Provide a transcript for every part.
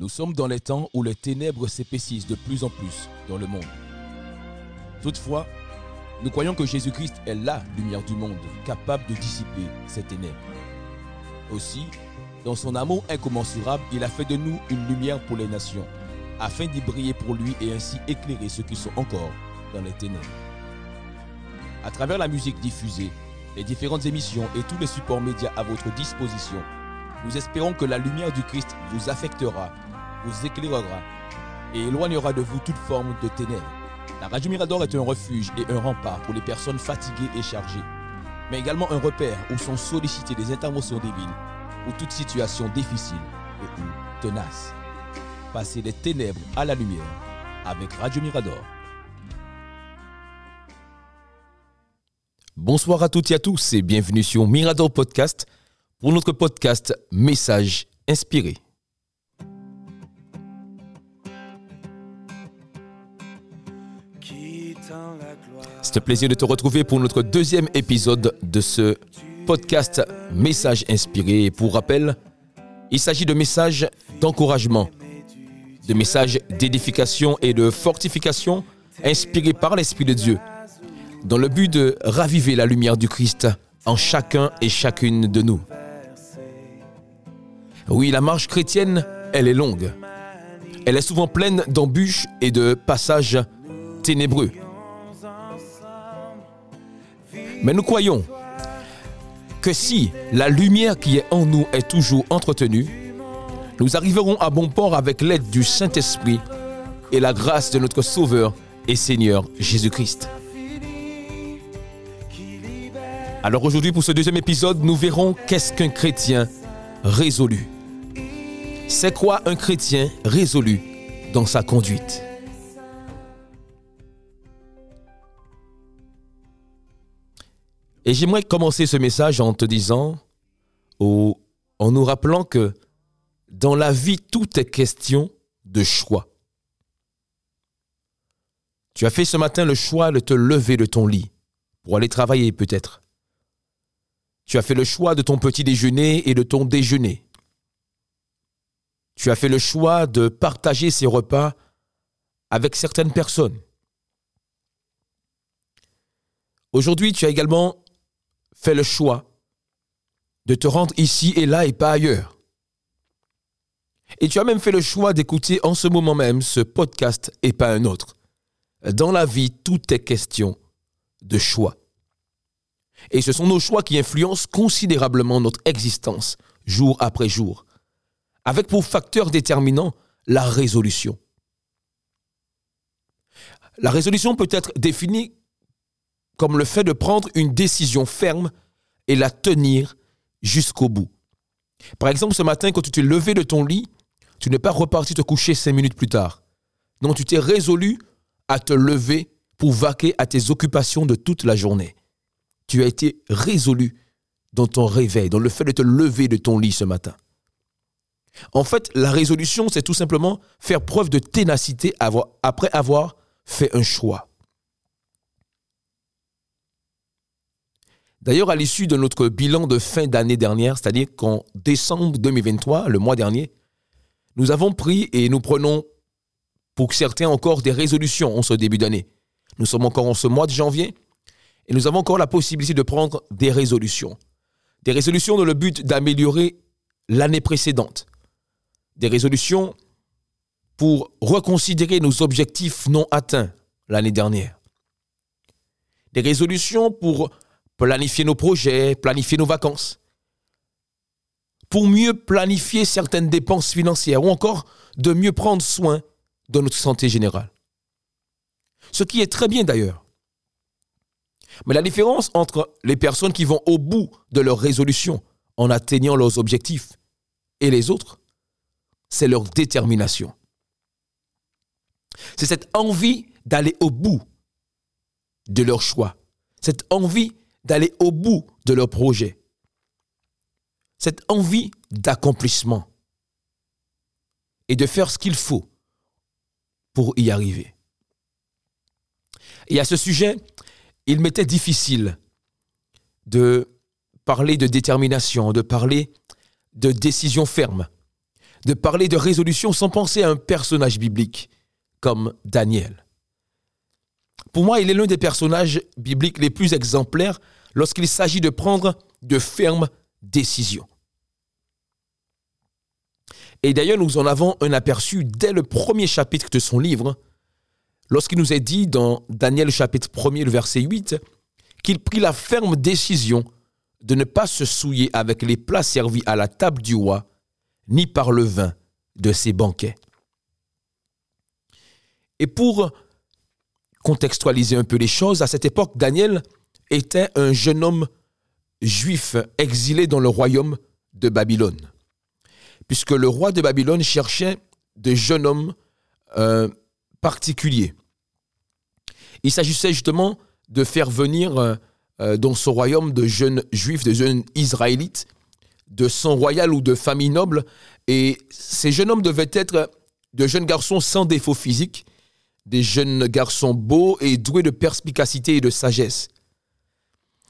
Nous sommes dans les temps où les ténèbres s'épaississent de plus en plus dans le monde. Toutefois, nous croyons que Jésus-Christ est la lumière du monde, capable de dissiper ces ténèbres. Aussi, dans son amour incommensurable, il a fait de nous une lumière pour les nations, afin d'y briller pour lui et ainsi éclairer ceux qui sont encore dans les ténèbres. À travers la musique diffusée, les différentes émissions et tous les supports médias à votre disposition, nous espérons que la lumière du Christ vous affectera vous éclairera et éloignera de vous toute forme de ténèbres. La Radio Mirador est un refuge et un rempart pour les personnes fatiguées et chargées, mais également un repère où sont sollicitées des interventions divines pour toute situation difficile et ou tenace. Passez des ténèbres à la lumière avec Radio Mirador. Bonsoir à toutes et à tous et bienvenue sur Mirador Podcast pour notre podcast Message inspiré. C'est un plaisir de te retrouver pour notre deuxième épisode de ce podcast Message inspiré. Pour rappel, il s'agit de messages d'encouragement, de messages d'édification et de fortification inspirés par l'Esprit de Dieu, dans le but de raviver la lumière du Christ en chacun et chacune de nous. Oui, la marche chrétienne, elle est longue. Elle est souvent pleine d'embûches et de passages ténébreux. Mais nous croyons que si la lumière qui est en nous est toujours entretenue, nous arriverons à bon port avec l'aide du Saint-Esprit et la grâce de notre Sauveur et Seigneur Jésus-Christ. Alors aujourd'hui, pour ce deuxième épisode, nous verrons qu'est-ce qu'un chrétien résolu. C'est quoi un chrétien résolu dans sa conduite? Et j'aimerais commencer ce message en te disant, ou en nous rappelant que dans la vie, tout est question de choix. Tu as fait ce matin le choix de te lever de ton lit pour aller travailler peut-être. Tu as fait le choix de ton petit déjeuner et de ton déjeuner. Tu as fait le choix de partager ces repas avec certaines personnes. Aujourd'hui, tu as également fais le choix de te rendre ici et là et pas ailleurs. Et tu as même fait le choix d'écouter en ce moment même ce podcast et pas un autre. Dans la vie, tout est question de choix. Et ce sont nos choix qui influencent considérablement notre existence jour après jour, avec pour facteur déterminant la résolution. La résolution peut être définie comme le fait de prendre une décision ferme et la tenir jusqu'au bout. Par exemple, ce matin, quand tu t'es levé de ton lit, tu n'es pas reparti te coucher cinq minutes plus tard. Non, tu t'es résolu à te lever pour vaquer à tes occupations de toute la journée. Tu as été résolu dans ton réveil, dans le fait de te lever de ton lit ce matin. En fait, la résolution, c'est tout simplement faire preuve de ténacité après avoir fait un choix. D'ailleurs, à l'issue de notre bilan de fin d'année dernière, c'est-à-dire qu'en décembre 2023, le mois dernier, nous avons pris et nous prenons pour certains encore des résolutions en ce début d'année. Nous sommes encore en ce mois de janvier et nous avons encore la possibilité de prendre des résolutions. Des résolutions dans le but d'améliorer l'année précédente. Des résolutions pour reconsidérer nos objectifs non atteints l'année dernière. Des résolutions pour planifier nos projets, planifier nos vacances, pour mieux planifier certaines dépenses financières ou encore de mieux prendre soin de notre santé générale. Ce qui est très bien d'ailleurs. Mais la différence entre les personnes qui vont au bout de leur résolution en atteignant leurs objectifs et les autres, c'est leur détermination. C'est cette envie d'aller au bout de leur choix, cette envie d'aller au bout de leur projet. Cette envie d'accomplissement et de faire ce qu'il faut pour y arriver. Et à ce sujet, il m'était difficile de parler de détermination, de parler de décision ferme, de parler de résolution sans penser à un personnage biblique comme Daniel. Pour moi, il est l'un des personnages bibliques les plus exemplaires lorsqu'il s'agit de prendre de fermes décisions. Et d'ailleurs, nous en avons un aperçu dès le premier chapitre de son livre, lorsqu'il nous est dit dans Daniel chapitre 1er, le verset 8, qu'il prit la ferme décision de ne pas se souiller avec les plats servis à la table du roi, ni par le vin de ses banquets. Et pour contextualiser un peu les choses, à cette époque, Daniel était un jeune homme juif exilé dans le royaume de Babylone puisque le roi de Babylone cherchait de jeunes hommes euh, particuliers. Il s'agissait justement de faire venir euh, euh, dans son royaume de jeunes juifs, de jeunes israélites, de sang royal ou de famille noble. Et ces jeunes hommes devaient être de jeunes garçons sans défaut physique, des jeunes garçons beaux et doués de perspicacité et de sagesse.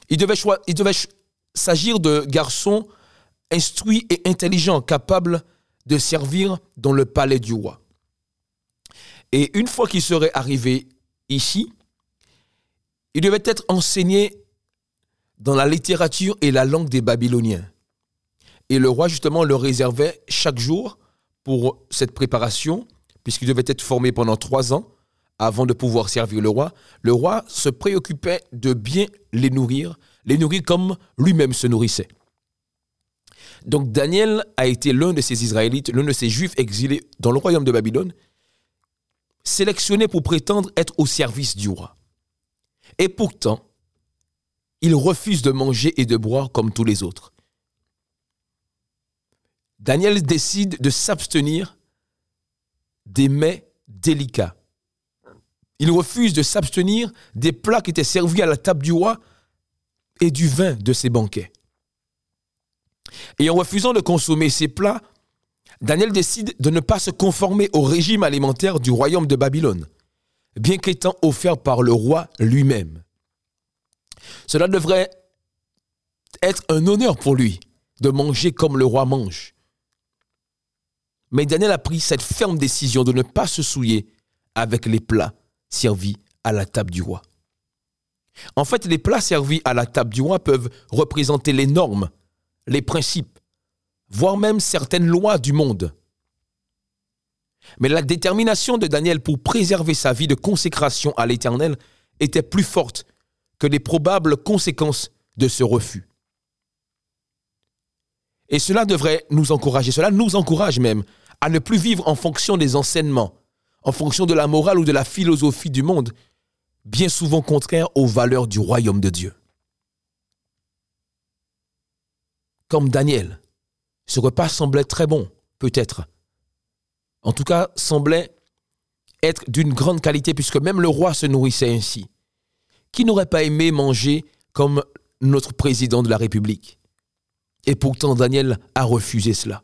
Il devait, il devait s'agir de garçons instruit et intelligent, capable de servir dans le palais du roi. Et une fois qu'il serait arrivé ici, il devait être enseigné dans la littérature et la langue des Babyloniens. Et le roi, justement, le réservait chaque jour pour cette préparation, puisqu'il devait être formé pendant trois ans avant de pouvoir servir le roi. Le roi se préoccupait de bien les nourrir, les nourrir comme lui-même se nourrissait. Donc Daniel a été l'un de ces Israélites, l'un de ces Juifs exilés dans le royaume de Babylone, sélectionné pour prétendre être au service du roi. Et pourtant, il refuse de manger et de boire comme tous les autres. Daniel décide de s'abstenir des mets délicats. Il refuse de s'abstenir des plats qui étaient servis à la table du roi et du vin de ses banquets. Et en refusant de consommer ces plats, Daniel décide de ne pas se conformer au régime alimentaire du royaume de Babylone, bien qu'étant offert par le roi lui-même. Cela devrait être un honneur pour lui de manger comme le roi mange. Mais Daniel a pris cette ferme décision de ne pas se souiller avec les plats servis à la table du roi. En fait, les plats servis à la table du roi peuvent représenter les normes les principes, voire même certaines lois du monde. Mais la détermination de Daniel pour préserver sa vie de consécration à l'Éternel était plus forte que les probables conséquences de ce refus. Et cela devrait nous encourager, cela nous encourage même à ne plus vivre en fonction des enseignements, en fonction de la morale ou de la philosophie du monde, bien souvent contraires aux valeurs du royaume de Dieu. comme Daniel. Ce repas semblait très bon, peut-être. En tout cas, semblait être d'une grande qualité, puisque même le roi se nourrissait ainsi. Qui n'aurait pas aimé manger comme notre président de la République? Et pourtant, Daniel a refusé cela.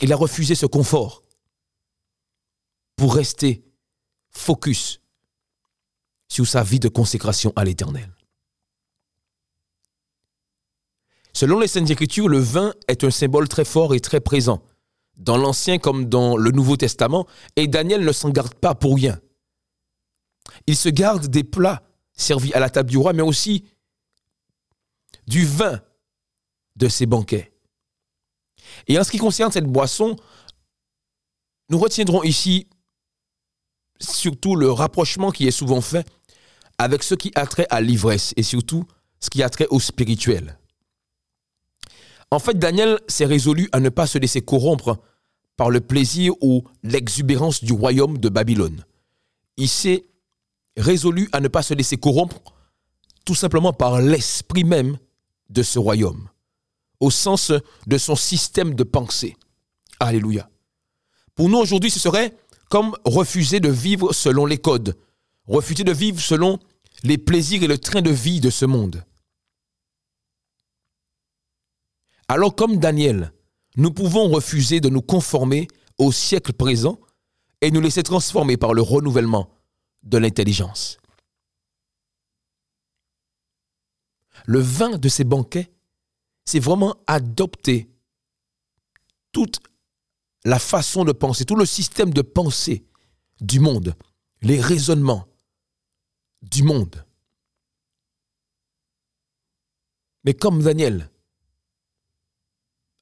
Il a refusé ce confort pour rester focus sur sa vie de consécration à l'Éternel. Selon les Saintes Écritures, le vin est un symbole très fort et très présent, dans l'Ancien comme dans le Nouveau Testament, et Daniel ne s'en garde pas pour rien. Il se garde des plats servis à la table du roi, mais aussi du vin de ses banquets. Et en ce qui concerne cette boisson, nous retiendrons ici surtout le rapprochement qui est souvent fait avec ce qui a trait à l'ivresse et surtout ce qui a trait au spirituel. En fait, Daniel s'est résolu à ne pas se laisser corrompre par le plaisir ou l'exubérance du royaume de Babylone. Il s'est résolu à ne pas se laisser corrompre tout simplement par l'esprit même de ce royaume, au sens de son système de pensée. Alléluia. Pour nous aujourd'hui, ce serait comme refuser de vivre selon les codes, refuser de vivre selon les plaisirs et le train de vie de ce monde. Alors comme Daniel, nous pouvons refuser de nous conformer au siècle présent et nous laisser transformer par le renouvellement de l'intelligence. Le vin de ces banquets, c'est vraiment adopter toute la façon de penser, tout le système de pensée du monde, les raisonnements du monde. Mais comme Daniel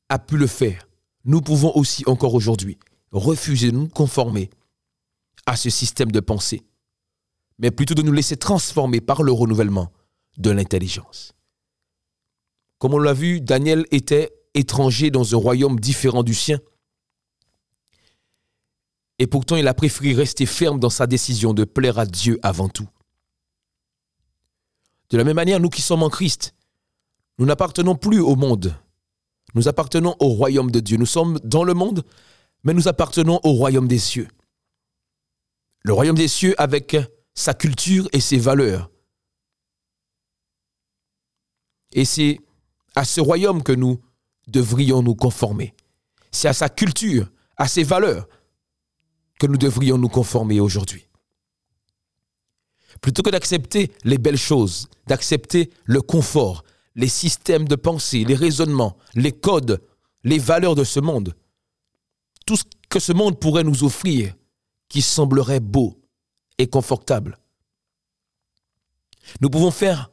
a pu le faire, nous pouvons aussi encore aujourd'hui refuser de nous conformer à ce système de pensée, mais plutôt de nous laisser transformer par le renouvellement de l'intelligence. Comme on l'a vu, Daniel était étranger dans un royaume différent du sien. Et pourtant, il a préféré rester ferme dans sa décision de plaire à Dieu avant tout. De la même manière, nous qui sommes en Christ, nous n'appartenons plus au monde. Nous appartenons au royaume de Dieu. Nous sommes dans le monde, mais nous appartenons au royaume des cieux. Le royaume des cieux avec sa culture et ses valeurs. Et c'est à ce royaume que nous devrions nous conformer. C'est à sa culture, à ses valeurs que nous devrions nous conformer aujourd'hui. Plutôt que d'accepter les belles choses, d'accepter le confort, les systèmes de pensée, les raisonnements, les codes, les valeurs de ce monde, tout ce que ce monde pourrait nous offrir qui semblerait beau et confortable. Nous pouvons faire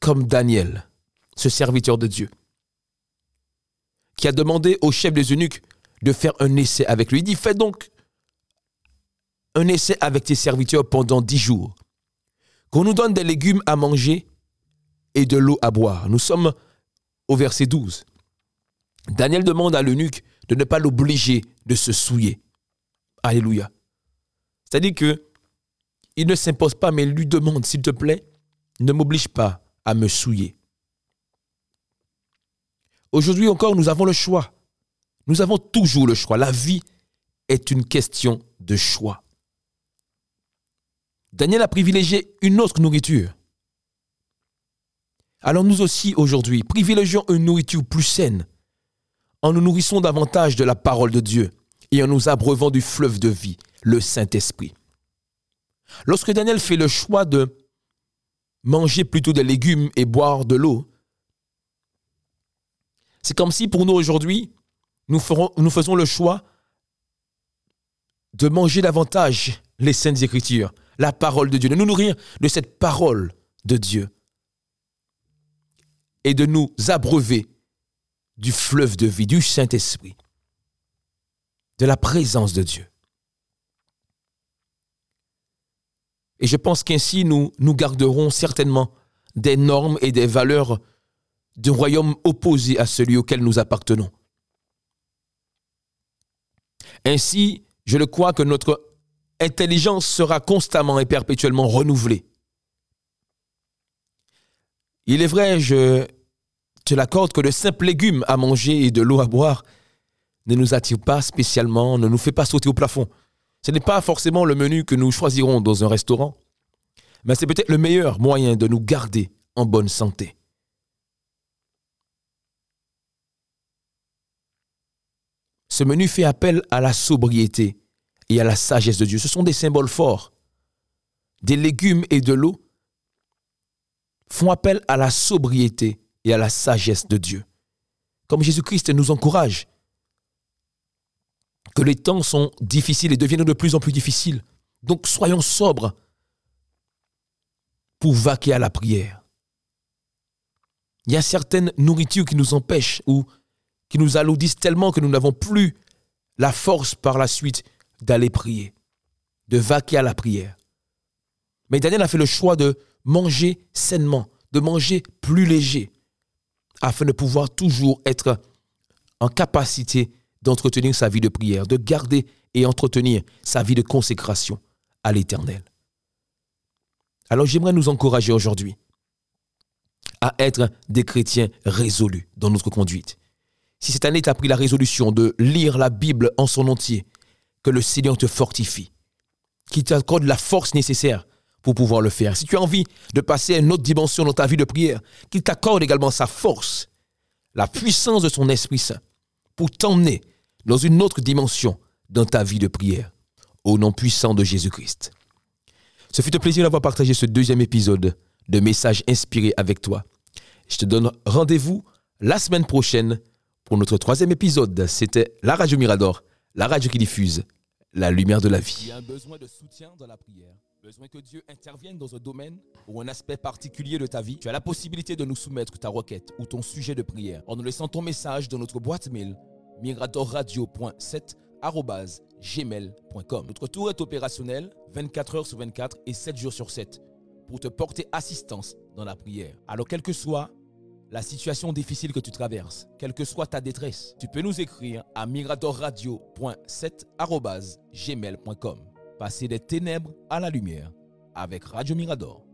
comme Daniel, ce serviteur de Dieu, qui a demandé au chef des eunuques de faire un essai avec lui. Il dit, fais donc un essai avec tes serviteurs pendant dix jours, qu'on nous donne des légumes à manger et de l'eau à boire. Nous sommes au verset 12. Daniel demande à l'eunuque de ne pas l'obliger de se souiller. Alléluia. C'est-à-dire que il ne s'impose pas, mais lui demande, s'il te plaît, ne m'oblige pas à me souiller. Aujourd'hui encore, nous avons le choix. Nous avons toujours le choix. La vie est une question de choix. Daniel a privilégié une autre nourriture. Alors nous aussi, aujourd'hui, privilégions une nourriture plus saine, en nous nourrissant davantage de la parole de Dieu et en nous abreuvant du fleuve de vie, le Saint-Esprit. Lorsque Daniel fait le choix de manger plutôt des légumes et boire de l'eau, c'est comme si pour nous aujourd'hui, nous, faisons le choix de manger davantage les saintes écritures, la parole de Dieu, de nous nourrir de cette parole de Dieu et de nous abreuver du fleuve de vie, du Saint-Esprit, de la présence de Dieu. Et je pense qu'ainsi nous, nous garderons certainement des normes et des valeurs d'un royaume opposé à celui auquel nous appartenons. Ainsi, je le crois que notre intelligence sera constamment et perpétuellement renouvelée. Il est vrai, je te l'accorde, que de simples légumes à manger et de l'eau à boire ne nous attire pas spécialement, ne nous fait pas sauter au plafond. Ce n'est pas forcément le menu que nous choisirons dans un restaurant, mais c'est peut-être le meilleur moyen de nous garder en bonne santé. Ce menu fait appel à la sobriété et à la sagesse de Dieu. Ce sont des symboles forts. Des légumes et de l'eau font appel à la sobriété et à la sagesse de Dieu. Comme Jésus-Christ nous encourage, que les temps sont difficiles et deviennent de plus en plus difficiles. Donc soyons sobres pour vaquer à la prière. Il y a certaines nourritures qui nous empêchent ou qui nous alourdissent tellement que nous n'avons plus la force par la suite d'aller prier, de vaquer à la prière. Mais Daniel a fait le choix de manger sainement, de manger plus léger, afin de pouvoir toujours être en capacité d'entretenir sa vie de prière, de garder et entretenir sa vie de consécration à l'Éternel. Alors j'aimerais nous encourager aujourd'hui à être des chrétiens résolus dans notre conduite. Si cette année tu as pris la résolution de lire la Bible en son entier, que le Seigneur te fortifie, qu'il t'accorde la force nécessaire pour pouvoir le faire. Si tu as envie de passer à une autre dimension dans ta vie de prière, qu'il t'accorde également sa force, la puissance de son Esprit Saint pour t'emmener dans une autre dimension dans ta vie de prière. Au nom puissant de Jésus-Christ. Ce fut un plaisir d'avoir partagé ce deuxième épisode de Messages inspirés avec toi. Je te donne rendez-vous la semaine prochaine pour notre troisième épisode. C'était la radio Mirador, la radio qui diffuse la lumière de la vie. Il y a un besoin de soutien dans la prière. Besoin que Dieu intervienne dans un domaine ou un aspect particulier de ta vie. Tu as la possibilité de nous soumettre ta requête ou ton sujet de prière en nous laissant ton message dans notre boîte mail miradorradio.7 Notre tour est opérationnel 24 heures sur 24 et 7 jours sur 7 pour te porter assistance dans la prière. Alors quelle que soit la situation difficile que tu traverses, quelle que soit ta détresse, tu peux nous écrire à miradorradio.7 Passer des ténèbres à la lumière avec Radio Mirador.